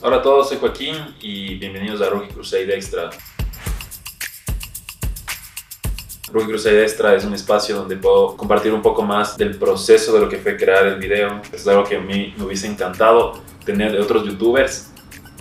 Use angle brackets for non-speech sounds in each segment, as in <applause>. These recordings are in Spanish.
Hola a todos, soy Joaquín y bienvenidos a Rookie Crusade Extra. Rookie Crusade Extra es un espacio donde puedo compartir un poco más del proceso de lo que fue crear el video. Es algo que a mí me hubiese encantado tener de otros youtubers,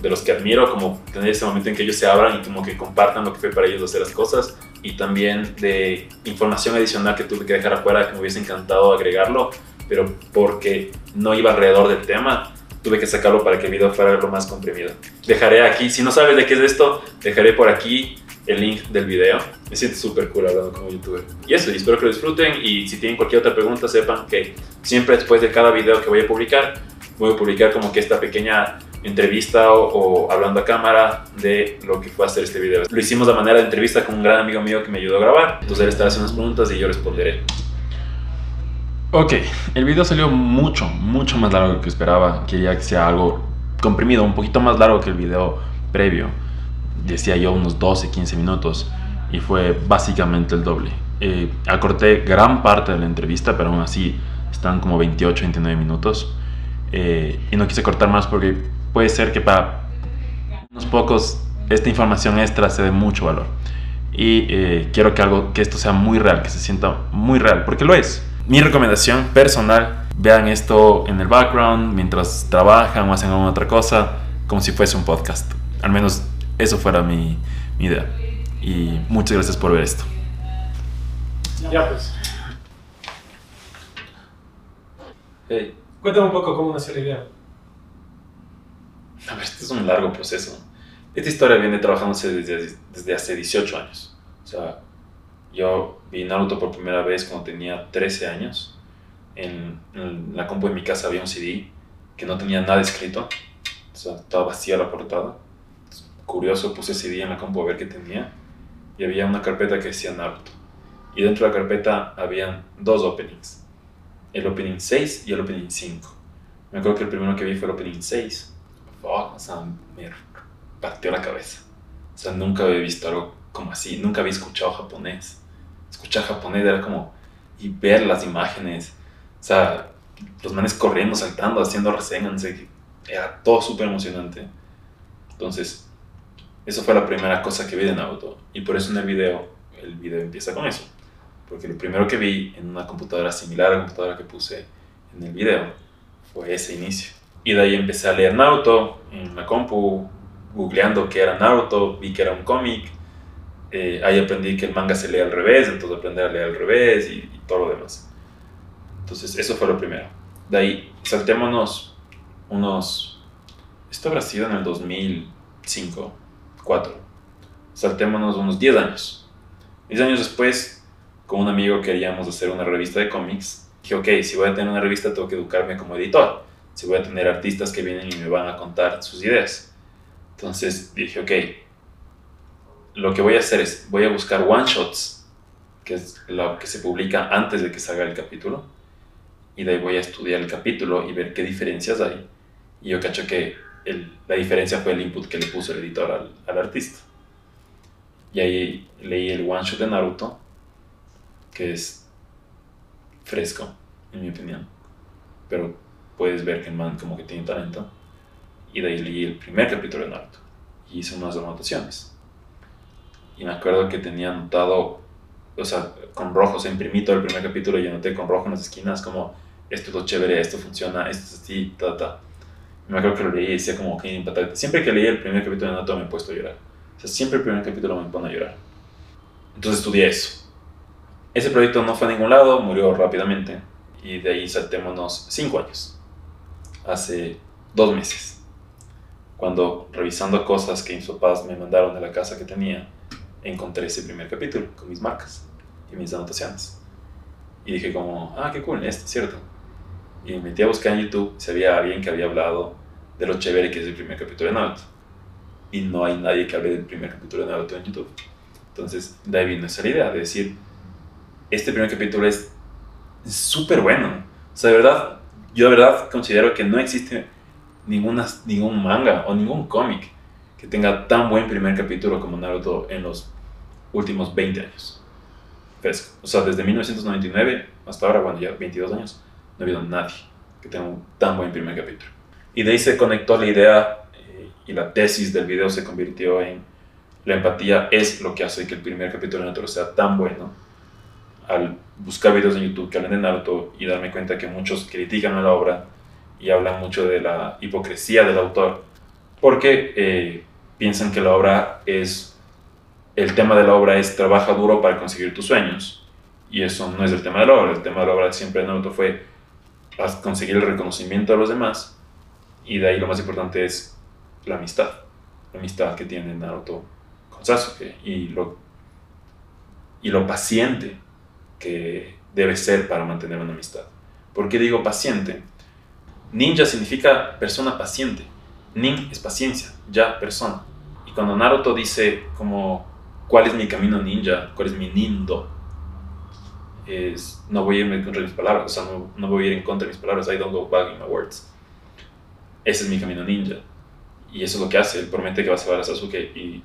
de los que admiro, como tener ese momento en que ellos se abran y como que compartan lo que fue para ellos hacer las cosas. Y también de información adicional que tuve que dejar afuera, que me hubiese encantado agregarlo, pero porque no iba alrededor del tema, tuve que sacarlo para que el video fuera lo más comprimido. Dejaré aquí, si no sabes de qué es esto, dejaré por aquí el link del video. Me siento súper cool hablando como youtuber. Y eso, y espero que lo disfruten y si tienen cualquier otra pregunta sepan que siempre después de cada video que voy a publicar, voy a publicar como que esta pequeña entrevista o, hablando a cámara de lo que fue hacer este video. Lo hicimos de manera de entrevista con un gran amigo mío que me ayudó a grabar. Entonces él estará haciendo unas preguntas y yo responderé. Ok, el video salió mucho, mucho más largo que esperaba. Quería que sea algo comprimido, un poquito más largo que el video previo. Decía yo unos 12, 15 minutos y fue básicamente el doble. Eh, acorté gran parte de la entrevista, pero aún así están como 28, 29 minutos. Eh, y no quise cortar más porque puede ser que para unos pocos esta información extra se dé mucho valor. Y eh, quiero que, algo, que esto sea muy real, que se sienta muy real, porque lo es mi recomendación personal, vean esto en el background mientras trabajan o hacen alguna otra cosa, como si fuese un podcast. Al menos eso fuera mi, idea. Y muchas gracias por ver esto. Ya pues. Hey. Cuéntame un poco cómo nació la idea. A ver, este es un largo proceso. Esta historia viene trabajándose desde, desde hace 18 años. O sea, yo vi Naruto por primera vez cuando tenía 13 años. En, la compu de mi casa había un CD que no tenía nada escrito. O sea, estaba vacía la portada. Curioso, puse CD en la compu a ver qué tenía. Y había una carpeta que decía Naruto. Y dentro de la carpeta habían dos openings. El opening 6 y el opening 5. Me acuerdo que el primero que vi fue el opening 6. o sea, me partió la cabeza. O sea, nunca había visto algo como así. Nunca había escuchado japonés escuchar japonés era como, y ver las imágenes, o sea, los manes corriendo, saltando, haciendo reseñas, era todo súper emocionante. Entonces, eso fue la primera cosa que vi de Naruto, y por eso en el video, el video empieza con eso, porque lo primero que vi en una computadora similar a la computadora que puse en el video fue ese inicio. Y de ahí empecé a leer Naruto en la compu, googleando qué era Naruto, vi que era un cómic, eh, ahí aprendí que el manga se lee al revés, entonces aprendí a leer al revés y, todo lo demás. Entonces, eso fue lo primero. De ahí, saltémonos unos. Esto habrá sido en el 2005, 4. Saltémonos unos 10 años. 10 años después, con un amigo queríamos hacer una revista de cómics. Dije, ok, si voy a tener una revista, tengo que educarme como editor. Si voy a tener artistas que vienen y me van a contar sus ideas. Entonces dije, ok, lo que voy a hacer es, voy a buscar one shots, que es lo que se publica antes de que salga el capítulo, y de ahí voy a estudiar el capítulo y ver qué diferencias hay. Y yo cacho que la diferencia fue el input que le puso el editor al, al artista. Y ahí leí el one shot de Naruto, que es fresco, en mi opinión. Pero puedes ver que el man como que tiene talento. Y de ahí leí el primer capítulo de Naruto. Y hice unas anotaciones y me acuerdo que tenía anotado, o sea, con rojo, se imprimí todo el primer capítulo y anoté con rojo en las esquinas como, esto es lo chévere, esto funciona, esto es así, ta, ta. Y me acuerdo que lo leí y decía como que impactante. Siempre que leí el primer capítulo de Naruto me he puesto a llorar. O sea, siempre el primer capítulo me pone a llorar. Entonces estudié eso. Ese proyecto no fue a ningún lado, murió rápidamente. Y de ahí saltémonos cinco años. Hace dos meses. Cuando revisando cosas que mis papás me mandaron de la casa que tenía, encontré ese primer capítulo con mis marcas y mis anotaciones. Y dije como, ah, qué cool, esto es cierto. Y me metí a buscar en YouTube si había alguien que había hablado de lo chévere que es el primer capítulo de Naruto. Y no hay nadie que hable del primer capítulo de Naruto en YouTube. Entonces, de ahí vino esa idea de decir, este primer capítulo es súper bueno. O sea, de verdad, yo de verdad considero que no existe ninguna, ningún manga o ningún cómic que tenga tan buen primer capítulo como Naruto en los últimos 20 años. Fresco. O sea, desde 1999 hasta ahora, cuando ya 22 años, no ha habido nadie que tenga un tan buen primer capítulo. Y de ahí se conectó la idea, eh, y la tesis del video se convirtió en la empatía es lo que hace que el primer capítulo de Naruto sea tan bueno. Al buscar videos en YouTube que hablan de Naruto y darme cuenta que muchos critican a la obra y hablan mucho de la hipocresía del autor, porque eh, piensan que la obra es, el tema de la obra es trabaja duro para conseguir tus sueños. Y eso no es el tema de la obra. El tema de la obra siempre de Naruto fue conseguir el reconocimiento de los demás. Y de ahí lo más importante es la amistad. La amistad que tiene Naruto con Sasuke. Y lo, y lo paciente que debe ser para mantener una amistad. ¿Por qué digo paciente? Ninja significa persona paciente. Nin es paciencia, ya persona. Cuando Naruto dice como, ¿cuál es mi camino ninja? ¿Cuál es mi nindo? Es, no voy a irme contra mis palabras, o sea, no, no, voy a ir en contra de mis palabras, I don't go back in my words. Ese es mi camino ninja. Y eso es lo que hace, él promete que va a salvar a Sasuke y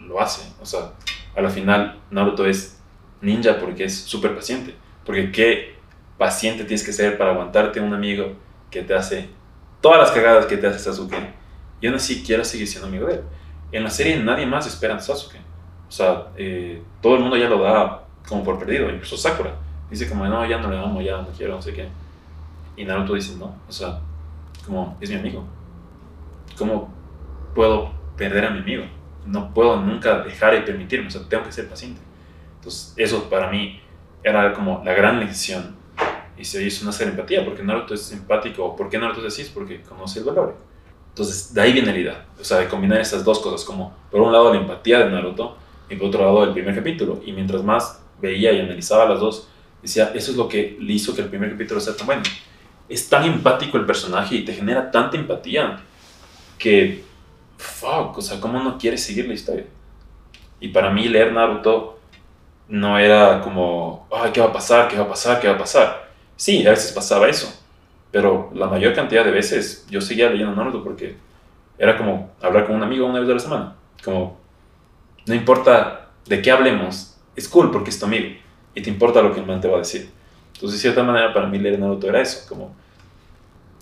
lo hace. O sea, a la final Naruto es ninja porque es súper paciente. Porque qué paciente tienes que ser para aguantarte un amigo que te hace todas las cagadas que te hace Sasuke. Y aún así quiero seguir siendo amigo de él. En la serie nadie más espera a Sasuke. O sea, eh, todo el mundo ya lo da como por perdido, incluso Sakura. Dice como, no, ya no le amo, ya no quiero, no sé qué. Y Naruto dice, no, o sea, como, es mi amigo. ¿Cómo puedo perder a mi amigo? No puedo nunca dejar y permitirme, o sea, tengo que ser paciente. Entonces, eso para mí era como la gran lección y se hizo una serie empatía, porque Naruto es simpático, ¿por qué Naruto es así? Es porque conoce el valor. Entonces, de ahí viene la idea, o sea, de combinar esas dos cosas, como por un lado la empatía de Naruto y por otro lado el primer capítulo. Y mientras más veía y analizaba las dos, decía, eso es lo que le hizo que el primer capítulo sea tan bueno. Es tan empático el personaje y te genera tanta empatía que, fuck, o sea, ¿cómo no quieres seguir la historia? Y para mí leer Naruto no era como, ay, ¿qué va a pasar? ¿Qué va a pasar? ¿Qué va a pasar? Sí, a veces pasaba eso, pero la mayor cantidad de veces yo seguía leyendo Naruto porque era como hablar con un amigo una vez a la semana. Como, no importa de qué hablemos, es cool porque es tu amigo y te importa lo que el man te va a decir. Entonces, de cierta manera, para mí leer Naruto era eso, como,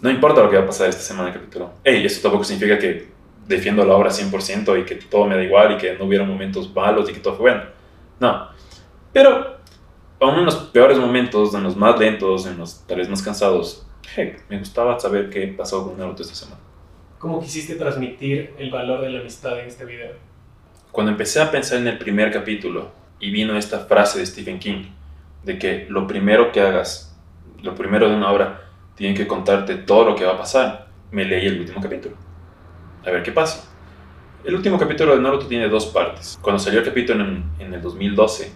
no importa lo que va a pasar esta semana capítulo. Hey, eso tampoco significa que defiendo la obra 100% y que todo me da igual y que no hubiera momentos malos y que todo fue bueno. No. Pero aún en los peores momentos, en los más lentos, en los tal vez más cansados, me gustaba saber qué pasó con Naruto esta semana. ¿Cómo quisiste transmitir el valor de la amistad en este video? Cuando empecé a pensar en el primer capítulo y vino esta frase de Stephen King, de que lo primero que hagas, lo primero de una obra, tiene que contarte todo lo que va a pasar, me leí el último capítulo. A ver qué pasa. El último capítulo de Naruto tiene dos partes. Cuando salió el capítulo en, en el 2012,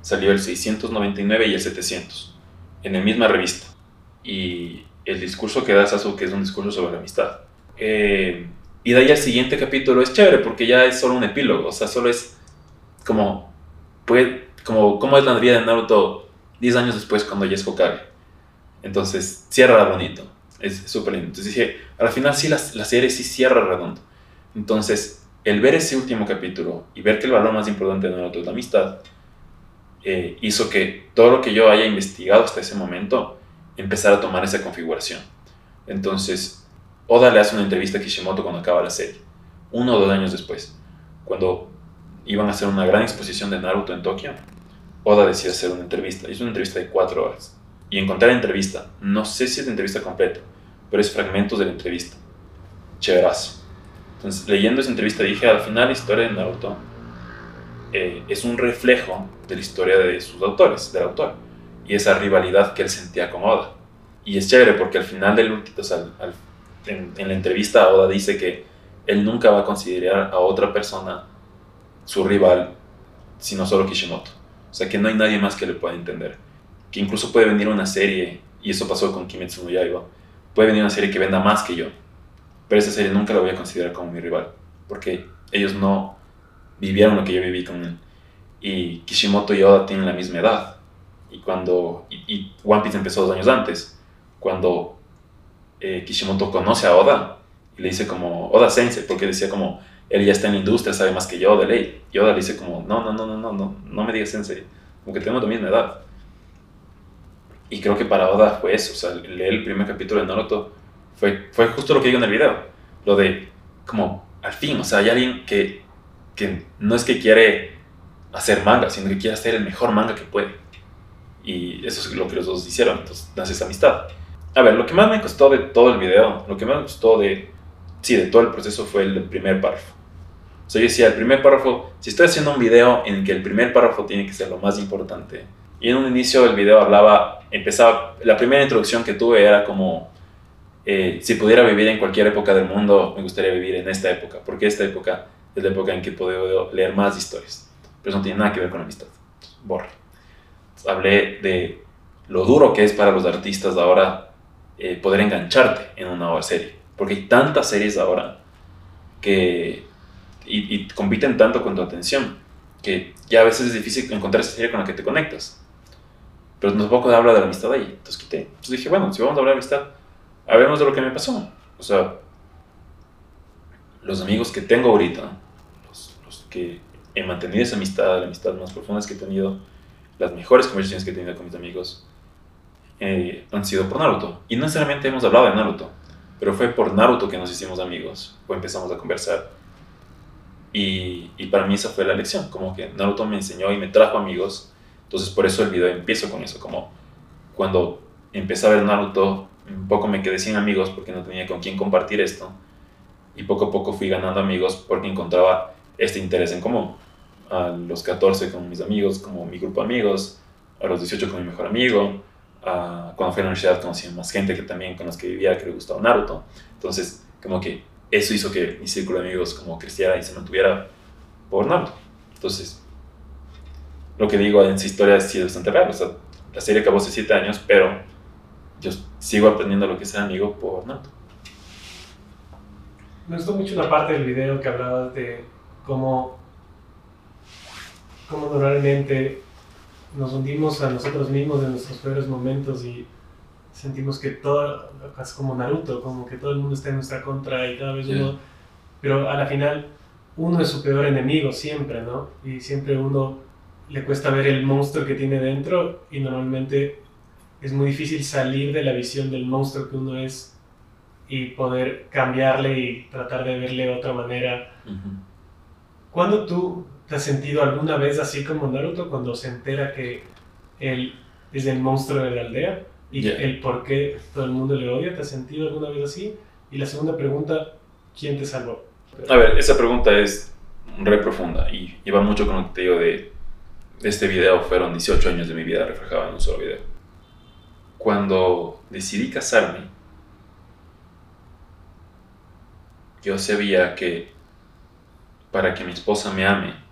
salió el 699 y el 700, en la misma revista. Y el discurso que da Sasuke es un discurso sobre la amistad. Eh, y de ahí al siguiente capítulo es chévere porque ya es solo un epílogo, o sea, solo es como, puede, como cómo es la vida de Naruto 10 años después cuando ya es Hokage. Entonces, cierra bonito, es súper lindo. Entonces dije, al final sí la, la serie sí cierra redondo. Entonces, el ver ese último capítulo y ver que el valor más importante de Naruto es la amistad, eh, hizo que todo lo que yo haya investigado hasta ese momento empezara a tomar esa configuración. Entonces, Oda le hace una entrevista a Kishimoto cuando acaba la serie, uno o dos años después, cuando iban a hacer una gran exposición de Naruto en Tokio. Oda decide hacer una entrevista, hizo una entrevista de cuatro horas. Y encontré la entrevista, no sé si es la entrevista completa, pero es fragmentos de la entrevista. Chéverazo. Entonces, leyendo esa entrevista dije, al final la historia de Naruto eh, es un reflejo de la historia de sus autores, del autor, y esa rivalidad que él sentía con Oda. Y es chévere porque al final del último, en, en, la entrevista Oda dice que él nunca va a considerar a otra persona su rival, sino solo Kishimoto. O sea que no hay nadie más que le pueda entender. Que incluso puede venir una serie, y eso pasó con Kimetsu no Yaiba, puede venir una serie que venda más que yo, pero esa serie nunca la voy a considerar como mi rival, porque ellos no vivieron lo que yo viví con él. Y Kishimoto y Oda tienen la misma edad. Y cuando. Y, One Piece empezó dos años antes. Cuando eh, Kishimoto conoce a Oda y le dice como. Oda Sensei, porque decía como. Él ya está en la industria, sabe más que yo de ley. Y Oda le dice como. No, no, no, no, no, no, no me digas Sensei. Como que tenemos la misma edad. Y creo que para Oda fue eso. O sea, leer el primer capítulo de Naruto fue, fue justo lo que digo en el video. Lo de como al fin, o sea, hay alguien que, que no es que quiere hacer manga, sino que quiere hacer el mejor manga que puede. Y eso es lo que los dos hicieron, entonces nace esa amistad. A ver, lo que más me costó de todo el video, lo que más me costó de, sí, de todo el proceso fue el primer párrafo. O sea, yo decía, el primer párrafo, si estoy haciendo un video en que el primer párrafo tiene que ser lo más importante, y en un inicio del video hablaba, empezaba, la primera introducción que tuve era como, eh, si pudiera vivir en cualquier época del mundo, me gustaría vivir en esta época, porque esta época es la época en que puedo leer más historias. Pero eso no tiene nada que ver con amistad. Borre. Hablé de lo duro que es para los artistas ahora eh, poder engancharte en una nueva serie. Porque hay tantas series ahora que. Y, compiten tanto con tu atención que ya a veces es difícil encontrar esa serie con la que te conectas. Pero tampoco habla de la amistad ahí. Entonces quité. Entonces dije, bueno, si vamos a hablar de amistad, hablemos de lo que me pasó. O sea, los amigos que tengo ahorita, los, los que he mantenido esa amistad, la amistad más profunda que he tenido, las mejores conversaciones que he tenido con mis amigos, eh, han sido por Naruto. Y no necesariamente hemos hablado de Naruto, pero fue por Naruto que nos hicimos amigos o empezamos a conversar. Y, y, para mí esa fue la lección, como que Naruto me enseñó y me trajo amigos. Entonces por eso el video empiezo con eso, como cuando empecé a ver Naruto, un poco me quedé sin amigos porque no tenía con quién compartir esto. Y poco a poco fui ganando amigos porque encontraba este interés en común. A los 14 con mis amigos, como mi grupo de amigos, a los 18 con mi mejor amigo, a, cuando fui a la universidad conocí a más gente que también con los que vivía que le gustaba Naruto. Entonces, como que eso hizo que mi círculo de amigos como creciera y se mantuviera por Naruto. Entonces, lo que digo en esa historia es sí, bastante real. O sea, la serie acabó hace 7 años, pero yo sigo aprendiendo lo que es ser amigo por Naruto. Me gustó mucho una parte del video que hablabas de cómo, cómo normalmente nos hundimos a nosotros mismos en nuestros peores momentos y sentimos que todo, es como Naruto, como que todo el mundo está en nuestra contra y cada vez uno, pero a la final uno es su peor enemigo siempre, ¿no? Y siempre uno le cuesta ver el monstruo que tiene dentro y normalmente es muy difícil salir de la visión del monstruo que uno es y poder cambiarle y tratar de verle de otra manera. ¿Cuándo tú te has sentido alguna vez así como Naruto cuando se entera que él es el monstruo de la aldea y el por qué todo el mundo le odia? ¿Te has sentido alguna vez así? Y la segunda pregunta, ¿quién te salvó? A ver, esa pregunta es re profunda y lleva mucho con lo que te digo de, este video. Fueron 18 años de mi vida reflejados en un solo video. Cuando decidí casarme, yo sabía que para que mi esposa me ame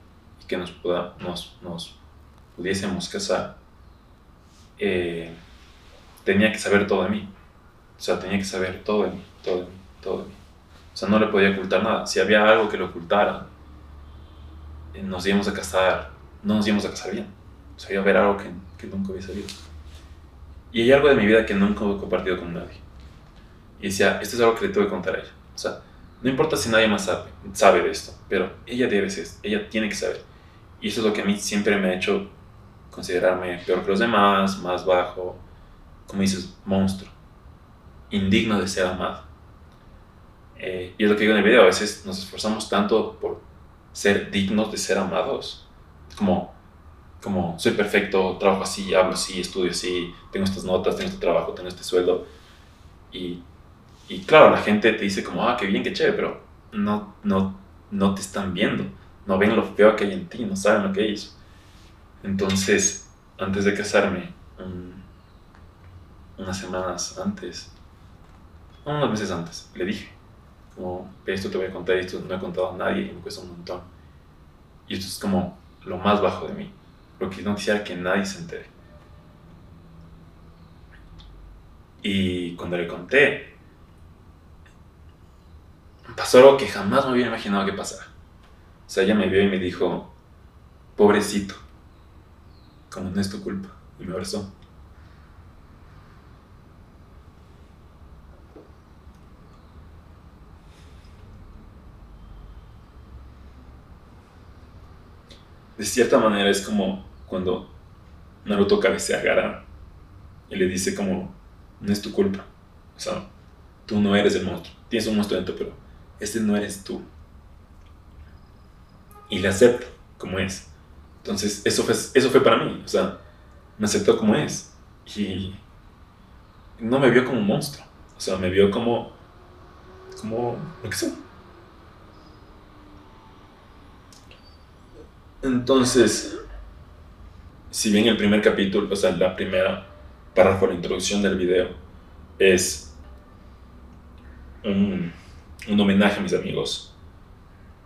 que nos, pueda, nos, nos pudiésemos casar, eh, tenía que saber todo de mí. O sea, tenía que saber todo de mí, todo de mí, todo de mí. O sea, no le podía ocultar nada. Si había algo que le ocultara, eh, nos íbamos a casar, no nos íbamos a casar bien. O sea, iba a haber algo que, que nunca había sabido. Y hay algo de mi vida que nunca he compartido con nadie. Y decía, esto es algo que le tengo que contar a ella. O sea, no importa si nadie más sabe, sabe de esto, pero ella debe ser, ella tiene que saber. Y eso es lo que a mí siempre me ha hecho considerarme peor que los demás, más bajo, como dices, monstruo, indigno de ser amado. Eh, y es lo que digo en el video, a veces nos esforzamos tanto por ser dignos de ser amados, como, como soy perfecto, trabajo así, hablo así, estudio así, tengo estas notas, tengo este trabajo, tengo este sueldo, y y claro, la gente te dice como, ah, qué bien, qué chévere, pero no, no, no te están viendo, no ven lo feo que hay en ti, no saben lo que hizo. Entonces, antes de casarme, unas semanas antes, unos meses antes, le dije, como, esto te voy a contar, esto no he contado a nadie y me cuesta un montón. Y esto es como lo más bajo de mí, lo que no quisiera que nadie se entere. Y cuando le conté, pasó algo que jamás me hubiera imaginado que pasara. O sea, ella me vio y me dijo, pobrecito, como no es tu culpa, y me abrazó. De cierta manera es como cuando Naruto cabecea a Gaara y le dice como, no es tu culpa. O sea, tú no eres el monstruo. Tienes un monstruo dentro, pero este no eres tú. Y le acepto como es. Entonces, eso fue, eso fue para mí. O sea, me aceptó como es. Y no me vio como un monstruo. O sea, me vio como, como lo que. Entonces, si bien el primer capítulo, o sea, la primera párrafo, la introducción del video, es un, un homenaje a mis amigos,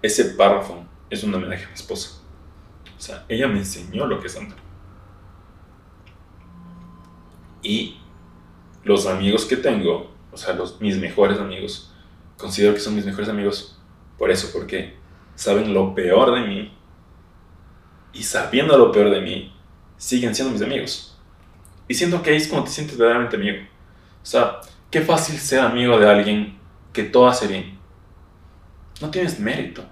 ese párrafo es un homenaje a mi esposa. O sea, ella me enseñó lo que es amor. Y los amigos que tengo, o sea, los, mis mejores amigos, considero que son mis mejores amigos por eso, porque saben lo peor de mí y sabiendo lo peor de mí, siguen siendo mis amigos. Y siento que ahí es como te sientes verdaderamente amigo. O sea, qué fácil ser amigo de alguien que todo hace bien. No tienes mérito.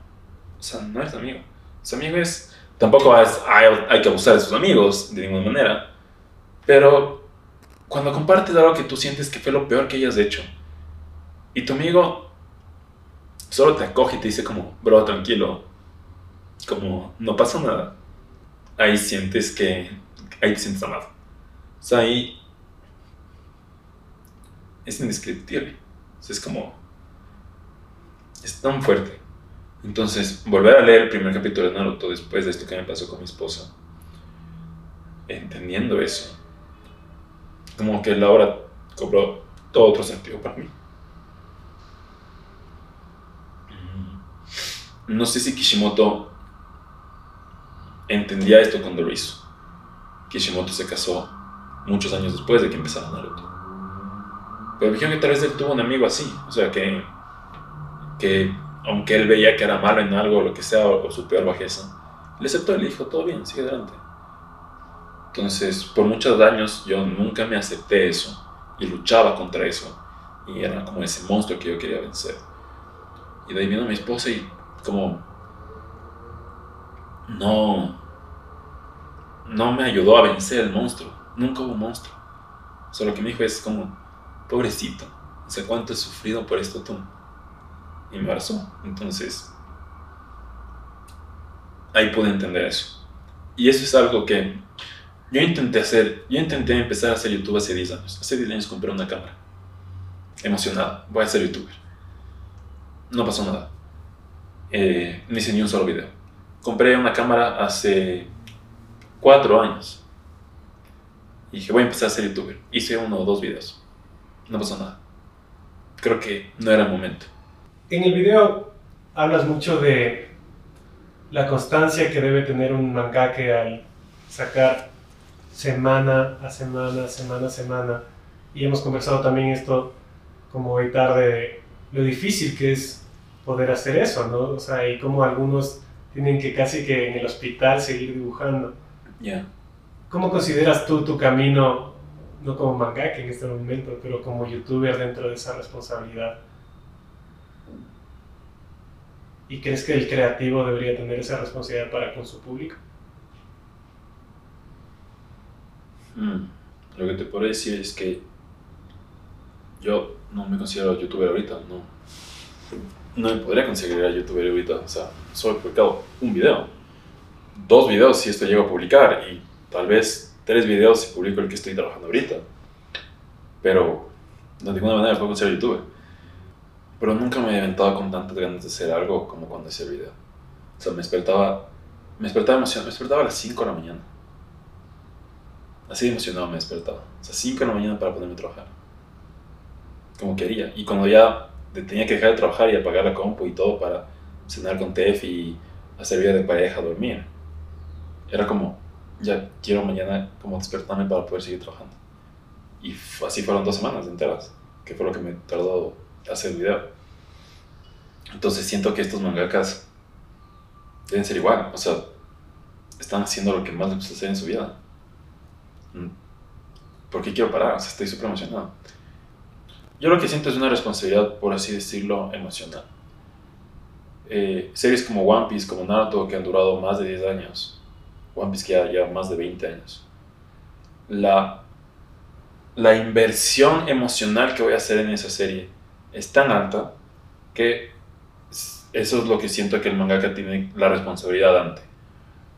O sea, no eres amigo. Su amigo es... Tampoco es, hay, hay que abusar de sus amigos de ninguna manera. Pero cuando compartes algo que tú sientes que fue lo peor que hayas hecho y tu amigo solo te acoge y te dice como, bro, tranquilo, como no pasa nada, ahí sientes que, ahí te sientes amado. O sea, ahí es indescriptible. O sea, es como, es tan fuerte. Entonces, volver a leer el primer capítulo de Naruto después de esto que me pasó con mi esposa, entendiendo eso, como que la obra cobró todo otro sentido para mí. Mm. No sé si Kishimoto entendía esto cuando lo hizo. Kishimoto se casó muchos años después de que empezara Naruto. Pero dijeron que tal vez él tuvo un amigo así, o sea, que, que aunque él veía que era malo en algo, o lo que sea, o, su peor bajeza, le aceptó y le dijo, todo bien, sigue adelante. Entonces, por muchos años yo nunca me acepté eso y luchaba contra eso. Y era como ese monstruo que yo quería vencer. Y de ahí vino mi esposa y como no, no me ayudó a vencer el monstruo. Nunca hubo monstruo. Solo que me dijo es como, pobrecito, no sé cuánto he sufrido por esto tú. Abrazó. Entonces, ahí pude entender eso. Y eso es algo que yo intenté hacer, yo intenté empezar a hacer YouTube hace 10 años. Hace 10 años compré una cámara. Emocionado, voy a ser youtuber. No pasó nada. Eh, ni hice ni un solo video. Compré una cámara hace 4 años. Y dije, voy a empezar a ser youtuber. Hice uno o dos videos. No pasó nada. Creo que no era el momento. En el video hablas mucho de la constancia que debe tener un mangaka al sacar semana a semana, semana a semana. Y hemos conversado también esto como hoy tarde, lo difícil que es poder hacer eso, ¿no? O sea, y como algunos tienen que casi que en el hospital seguir dibujando. Ya. ¿Cómo consideras tú tu camino, no como mangaka en este momento, pero como youtuber dentro de esa responsabilidad? ¿Y crees que el creativo debería tener esa responsabilidad para con su público? Mm, lo que te puedo decir es que yo no me considero youtuber ahorita, no. No me podría considerar youtuber ahorita, o sea, solo he publicado un video. Dos videos si esto llego a publicar y tal vez tres videos si publico el que estoy trabajando ahorita. Pero de ninguna manera puedo considerar youtuber. Pero nunca me inventado con tantas ganas de hacer algo como cuando hice el video. O sea, me despertaba, me despertaba emocionado, me despertaba a las 5 de la mañana Así de emocionado me despertaba. O sea, 5 de la mañana para ponerme a trabajar. Como quería. Y cuando ya tenía que dejar de trabajar y apagar la compu y todo para cenar con Tef y hacer vida de pareja, dormir. Era como, ya quiero mañana como despertarme para poder seguir trabajando. Y así fueron dos semanas enteras, que fue lo que me tardó hacer video. Entonces siento que estos mangakas deben ser igual, o sea, están haciendo lo que más les gusta hacer en su vida. Mm. ¿Por qué quiero parar? O sea, estoy súper emocionado. Yo lo que siento es una responsabilidad, por así decirlo, emocional. Eh, series como One Piece, como Naruto, que han durado más de 10 años. One Piece que ya más de 20 años. La, la inversión emocional que voy a hacer en esa serie es tan alta que eso es lo que siento que el mangaka tiene la responsabilidad ante.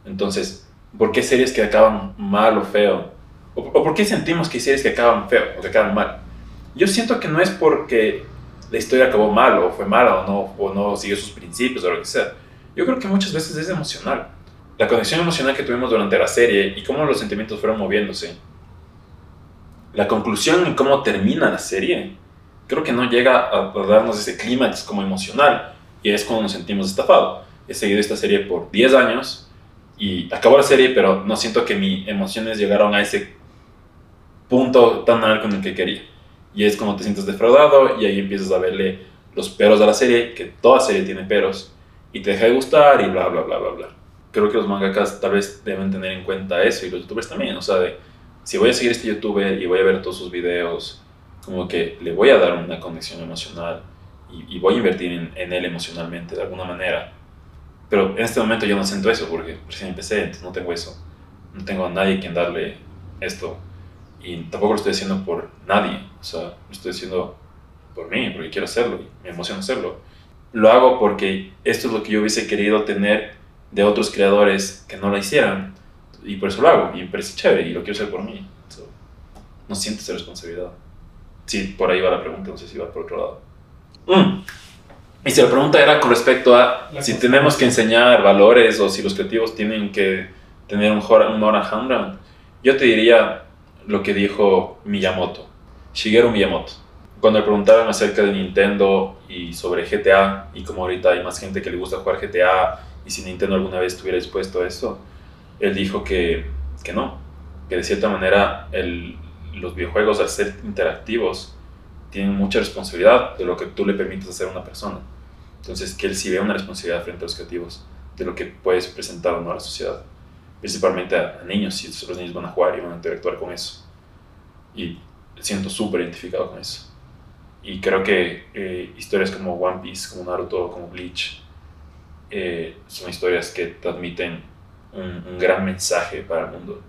Entonces, ¿por qué series que acaban mal o feo? ¿O, o por qué sentimos que hay series que acaban feo o que acaban mal? Yo siento que no es porque la historia acabó mal o fue mala o no, o no siguió sus principios o lo que sea. Yo creo que muchas veces es emocional. La conexión emocional que tuvimos durante la serie y cómo los sentimientos fueron moviéndose. La conclusión y cómo termina la serie. Creo que no llega a, a darnos ese clímax como emocional y es cuando nos sentimos estafados. He seguido esta serie por 10 años y acabó la serie, pero no siento que mis emociones llegaron a ese punto tan alto con el que quería. Y es como te sientes defraudado y ahí empiezas a verle los peros de la serie, que toda serie tiene peros, y te deja de gustar y bla, bla, bla, bla, bla. Creo que los mangakas tal vez deben tener en cuenta eso y los youtubers también, o sea, de si voy a seguir a este youtuber y voy a ver todos sus videos, como que le voy a dar una conexión emocional y, y voy a invertir en, en, él emocionalmente de alguna manera. Pero en este momento yo no siento eso porque recién empecé, entonces no tengo eso. No tengo a nadie quien darle esto. Y tampoco lo estoy haciendo por nadie, o sea, lo estoy haciendo por mí, porque quiero hacerlo y me emociona hacerlo. Lo hago porque esto es lo que yo hubiese querido tener de otros creadores que no lo hicieran. Y por eso lo hago, y me parece chévere, y lo quiero hacer por mí. So, no siento esa responsabilidad. Sí, por ahí va la pregunta, no sé si va por otro lado. Mm. Y si la pregunta era con respecto a la si tenemos que enseñar valores o si los creativos tienen que tener un humor a Hamran, yo te diría lo que dijo Miyamoto, Shigeru Miyamoto. Cuando le preguntaron acerca de Nintendo y sobre GTA, y como ahorita hay más gente que le gusta jugar GTA, y si Nintendo alguna vez estuviera dispuesto a eso, él dijo que, que no, que de cierta manera el, los videojuegos al ser interactivos tienen mucha responsabilidad de lo que tú le permites hacer a una persona. Entonces, que él sí ve una responsabilidad frente a los creativos, de lo que puedes presentar o no a la sociedad principalmente a, a, niños, si los niños van a jugar y van a interactuar con eso. Y siento súper identificado con eso. Y creo que eh, historias como One Piece, como Naruto, como Bleach, eh, son historias que transmiten un, un, gran mensaje para el mundo.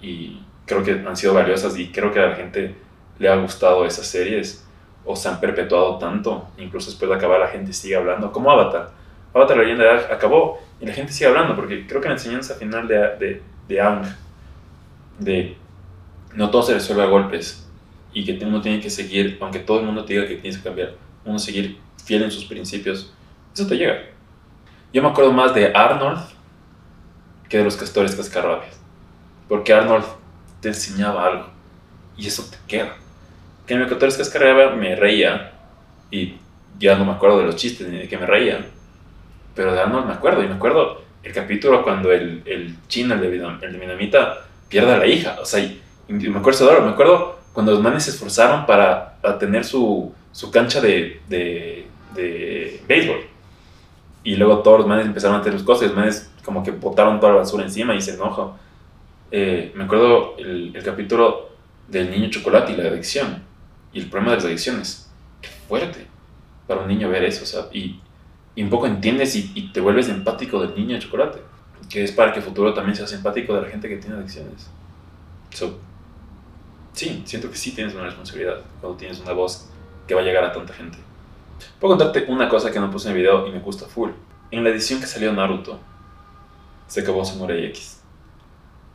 Y creo que han sido valiosas y creo que a la gente le ha gustado esas series o se han perpetuado tanto, incluso después de acabar la gente sigue hablando, como Avatar. Avatar la leyenda acabó y la gente sigue hablando, porque creo que la enseñanza final de, de, de Aang, de no todo se resuelve a golpes y que uno tiene que seguir, aunque todo el mundo te diga que tienes que cambiar, uno seguir fiel en sus principios, eso te llega. Yo me acuerdo más de Arnold que de los castores cascarrabias, porque Arnold te enseñaba algo y eso te queda. Que en los castores cascarrabias me reía y ya no me acuerdo de los chistes ni de que me reían pero de Arnold me acuerdo, y me acuerdo el capítulo cuando el, el chino, el de, el de Minamita, pierde a la hija, o sea, y, y me acuerdo de me acuerdo cuando los manes se esforzaron para, para tener su, su cancha de, de, de, béisbol, y luego todos los manes empezaron a hacer sus cosas, y los manes como que botaron toda la basura encima y se enoja. Eh, me acuerdo el, el capítulo del niño chocolate y la adicción, y el problema de las adicciones, qué fuerte para un niño ver eso, y y un poco entiendes y, te vuelves empático del niño chocolate, que es para que futuro también seas empático de la gente que tiene adicciones. So, sí, siento que sí tienes una responsabilidad cuando tienes una voz que va a llegar a tanta gente. Puedo contarte una cosa que no puse en el video y me gusta full. En la edición que salió Naruto, se acabó Samurai X.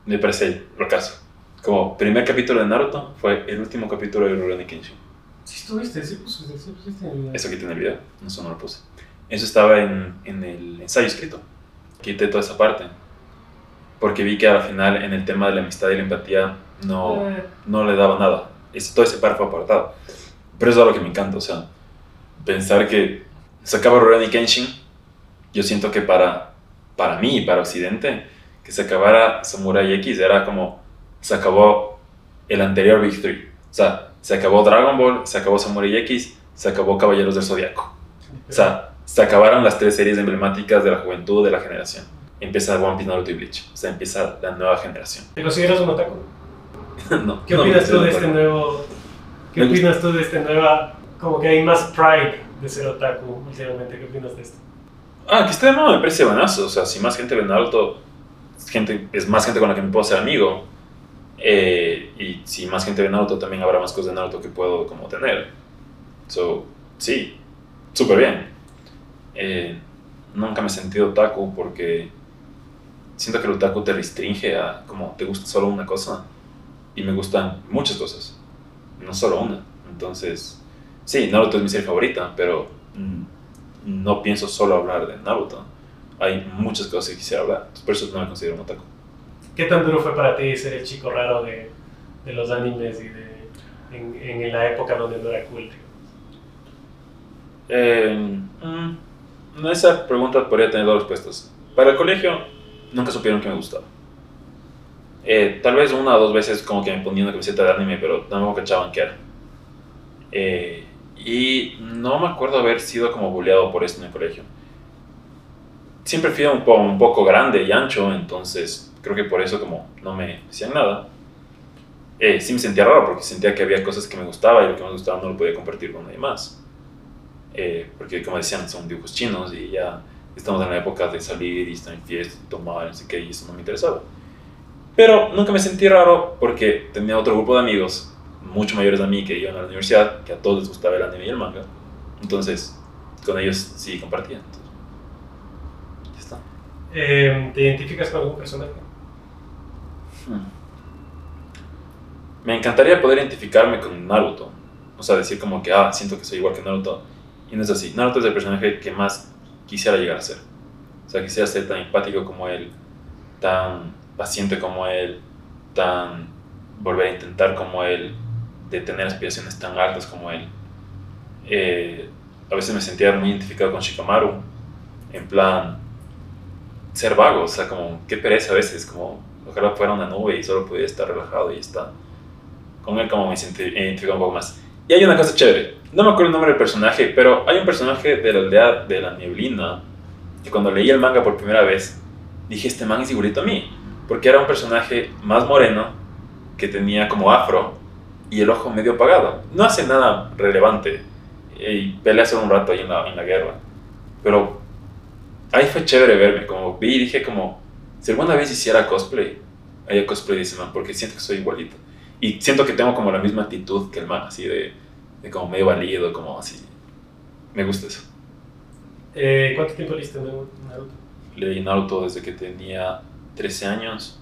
Me parece lo caso. Como primer capítulo de Naruto fue el último capítulo de Rurouni Kenshin. Sí, estuviste, sí, pues, sí, pusiste en el video. Eso quité en el video, eso no lo puse. Eso estaba en, en, el ensayo escrito. Quité toda esa parte. Porque vi que al final en el tema de la amistad y la empatía no, no le daba nada. Es, todo ese párrafo apartado. Pero eso es algo que me encanta. O sea, pensar que se acaba Rurouni Kenshin, yo siento que para, para mí y para Occidente, que se acabara Samurai X era como se acabó el anterior Big Three. O sea, se acabó Dragon Ball, se acabó Samurai X, se acabó Caballeros del Zodiaco. O sea, se acabaron las tres series emblemáticas de la juventud de la generación. Empieza One Piece, Naruto y Bleach. O sea, empieza la nueva generación. ¿Te consideras un otaku? <laughs> no. ¿Qué opinas no, tú de este nuevo... ¿Qué opinas tú de este nueva... Como que hay más pride de ser otaku últimamente? ¿Qué opinas de esto? Ah, que este nuevo me parece buenazo. O sea, si más gente ve Naruto, gente, es más gente con la que me puedo ser amigo. Eh, y si más gente ve Naruto, también habrá más cosas de Naruto que puedo como tener. So, sí, súper bien eh, nunca me he sentido otaku porque siento que el otaku te restringe a como te gusta solo una cosa y me gustan muchas cosas, no solo una. Entonces, sí, Naruto es mi serie favorita, pero mm, no pienso solo hablar de Naruto. Hay muchas cosas que quisiera hablar, por eso no me considero un otaku. ¿Qué tan duro fue para ti ser el chico raro de, de los animes y de, en, en, la época donde no era cool? Eh, mm, esa pregunta podría tener dos respuestas. Para el colegio, nunca supieron que me gustaba. Eh, tal vez una o dos veces como que me ponían una camiseta de anime, pero no me cachaban qué era. Eh, y no me acuerdo haber sido como bulleado por esto en el colegio. Siempre fui un, poco grande y ancho, entonces creo que por eso como no me decían nada. Eh, sí me sentía raro porque sentía que había cosas que me gustaban y lo que me gustaba no lo podía compartir con nadie más. Eh, porque como decían, son dibujos chinos y ya estamos en la época de salir y estar en fiesta y tomar, no sé qué, y eso no me interesaba. Pero nunca me sentí raro porque tenía otro grupo de amigos mucho mayores a mí que iban a la universidad, que a todos les gustaba el anime y el manga. Entonces, con ellos sí compartía. está. Eh, ¿Te identificas con algún personaje? Hmm. Me encantaría poder identificarme con Naruto. O sea, decir como que, ah, siento que soy igual que Naruto. Y no es así. Naruto es el personaje que más quisiera llegar a ser. O sea, quisiera ser tan empático como él, tan paciente como él, tan volver a intentar como él, de tener aspiraciones tan altas como él. Eh, a veces me sentía muy identificado con Shikamaru, en plan, ser vago, o sea, como, qué pereza a veces, como, ojalá fuera una nube y solo pudiera estar relajado y está. Con él como me sentí identificado un poco más. Y hay una cosa chévere, no me acuerdo el nombre del personaje, pero hay un personaje de la aldea de la neblina que cuando leí el manga por primera vez, dije, este man es igualito a mí, porque era un personaje más moreno, que tenía como afro, y el ojo medio apagado. No hace nada relevante y pelea solo un rato ahí en la, en la guerra. Pero ahí fue chévere verme, como vi y dije como, si alguna vez hiciera cosplay, haría cosplay de ese man, porque siento que soy igualito. Y siento que tengo como la misma actitud que el man, así de, de como medio válido, como así. Me gusta eso. Eh, ¿Cuánto tiempo leíste Naruto? Leí Naruto desde que tenía 13 años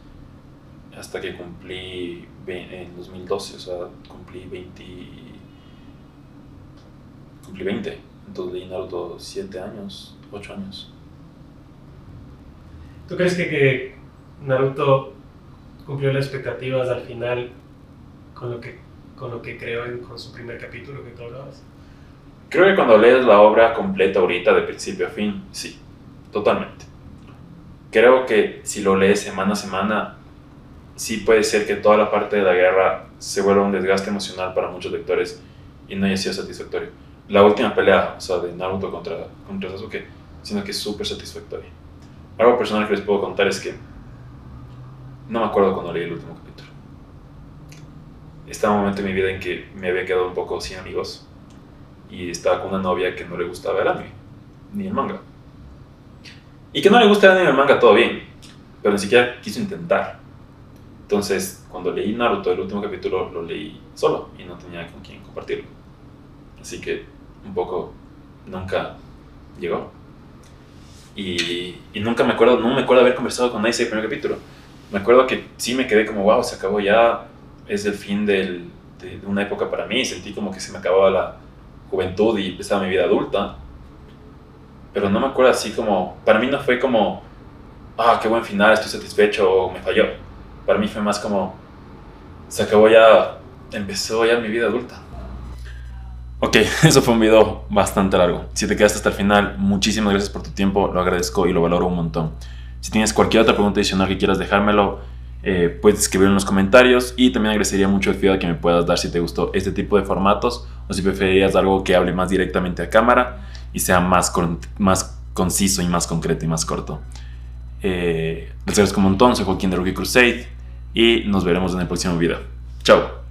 hasta que cumplí en 2012, o sea, cumplí 20. Cumplí 20. Entonces leí Naruto 7 años, 8 años. ¿Tú crees que, que Naruto cumplió las expectativas al final con lo que, con lo que creó en, con su primer capítulo que tú hablabas? Creo que cuando lees la obra completa ahorita, de principio a fin, sí, totalmente. Creo que si lo lees semana a semana, sí puede ser que toda la parte de la guerra se vuelva un desgaste emocional para muchos lectores y no haya sido satisfactorio. La última pelea, o sea, de Naruto contra, contra Sasuke, sino que es súper satisfactoria. Algo personal que les puedo contar es que no me acuerdo cuando leí el último capítulo. Estaba un momento en mi vida en que me había quedado un poco sin amigos y estaba con una novia que no le gustaba el anime, ni el manga. Y que no le gusta el anime ni el manga, todo bien, pero ni siquiera quiso intentar. Entonces, cuando leí Naruto, el último capítulo, lo leí solo y no tenía con quién compartirlo. Así que un poco nunca llegó. Y, y, nunca me acuerdo, no me acuerdo haber conversado con nadie ese primer capítulo. Me acuerdo que sí me quedé como, wow, se acabó ya, es el fin del, de, de, una época para mí. Sentí como que se me acababa la juventud y empezaba mi vida adulta. Pero no me acuerdo así como, para mí no fue como, ah, qué buen final, estoy satisfecho o me falló para mí fue más como, se acabó ya, empezó ya mi vida adulta. Ok, <laughs> eso fue un video bastante largo. Si te quedaste hasta el final, muchísimas gracias por tu tiempo, lo agradezco y lo valoro un montón. Si tienes cualquier otra pregunta adicional que quieras dejármelo, eh, puedes escribirlo en los comentarios y también agradecería mucho el feedback que me puedas dar si te gustó este tipo de formatos o si preferirías algo que hable más directamente a cámara y sea más, más conciso y más concreto y más corto. Eh, les agradezco un montón, soy Joaquín de Rookie Crusade y nos veremos en el próximo video. Chao.